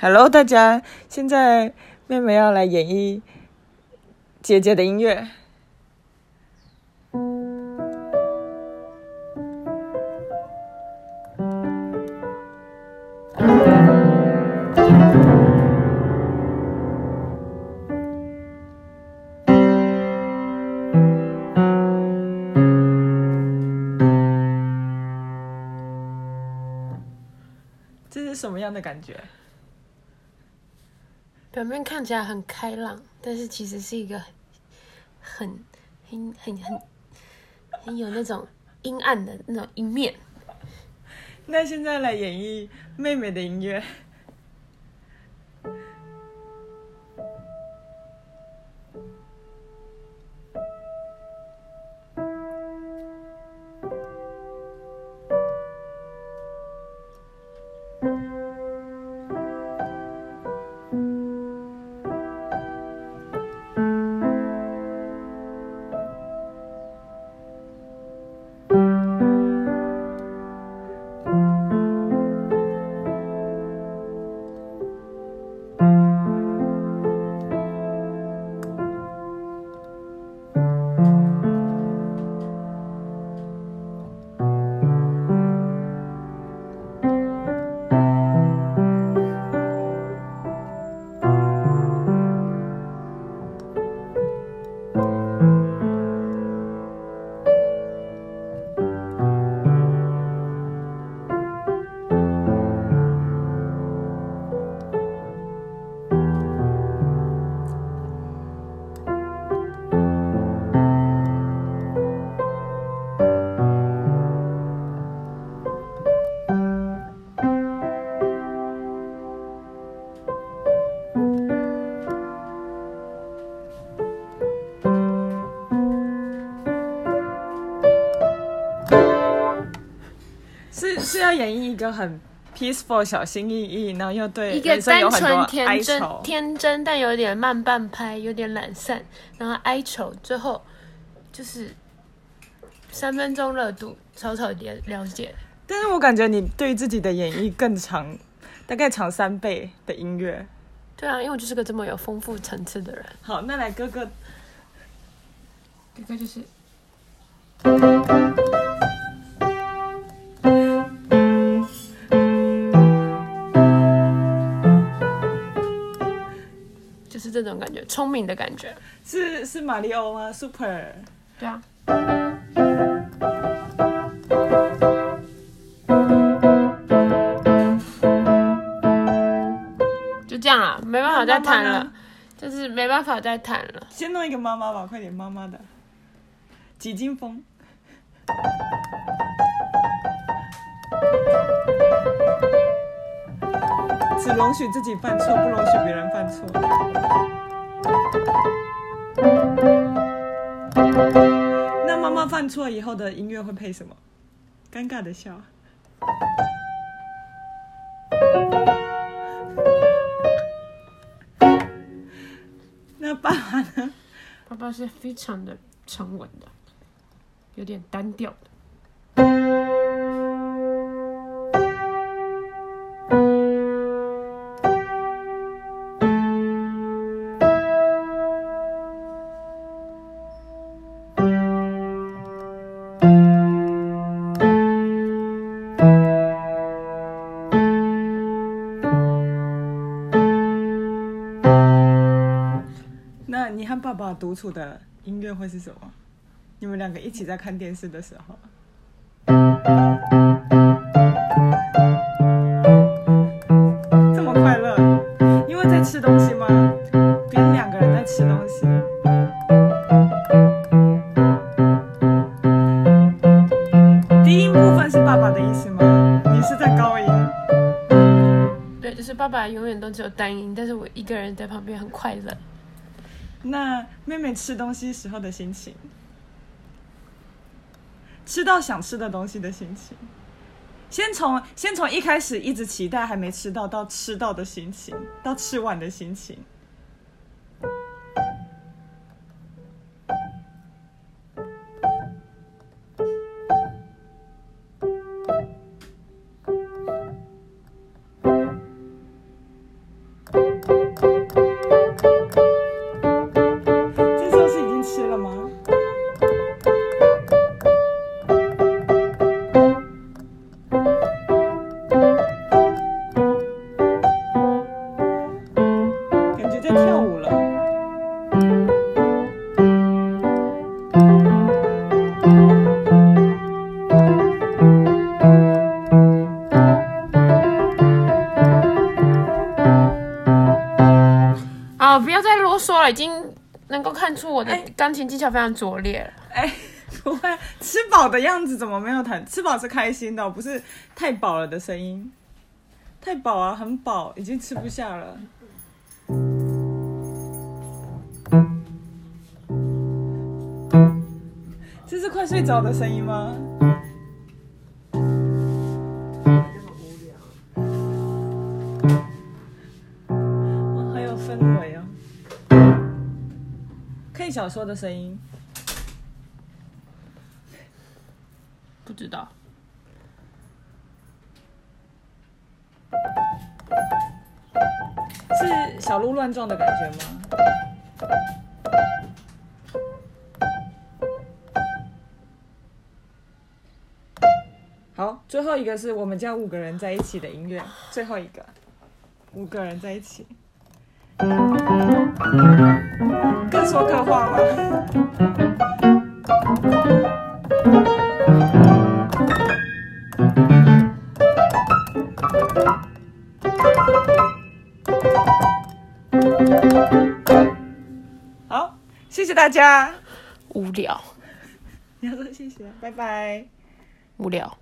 Hello，大家，现在妹妹要来演绎姐姐的音乐。这是什么样的感觉？表面看起来很开朗，但是其实是一个很很很很很有那种阴暗的那种一面。那现在来演绎妹妹的音乐。是是要演绎一个很 peaceful、小心翼翼，然后又对一个人生有单很多纯天真哀愁。天真，但有点慢半拍，有点懒散，然后哀愁，最后就是三分钟热度，草草了了解。但是我感觉你对自己的演绎更长，大概长三倍的音乐。对啊，因为我就是个这么有丰富层次的人。好，那来哥哥，哥哥就是这种感觉，聪明的感觉。是是马里奥吗？Super。对啊，就这样啊，没办法再谈了就是没办法再谈了。先弄一个妈妈吧，快点，妈妈的。几经风。只容许自己犯错，不容许别人犯妈犯错以后的音乐会配什么？尴尬的笑。那爸爸呢？爸爸是非常的沉稳的，有点单调的。爸爸独处的音乐会是什么？你们两个一起在看电视的时候，这么快乐，因为在吃东西吗？别人两个人在吃东西。低音部分是爸爸的意思吗？你是在高音。对，就是爸爸永远都只有单音，但是我一个人在旁边很快乐。那妹妹吃东西时候的心情，吃到想吃的东西的心情，先从先从一开始一直期待还没吃到，到吃到的心情，到吃完的心情。在跳舞了。啊，不要再啰嗦了，已经能够看出我的哎钢琴技巧非常拙劣了。哎，不会，吃饱的样子怎么没有弹？吃饱是开心的哦，不是太饱了的声音。太饱啊，很饱，已经吃不下了。睡着的声音吗？哇，好有氛围哦。看小说的声音。不知道，是小鹿乱撞的感觉吗？好，最后一个是我们家五个人在一起的音乐，最后一个，五个人在一起，各说各话吗？好，谢谢大家。无聊，你要说谢谢，拜拜。无聊。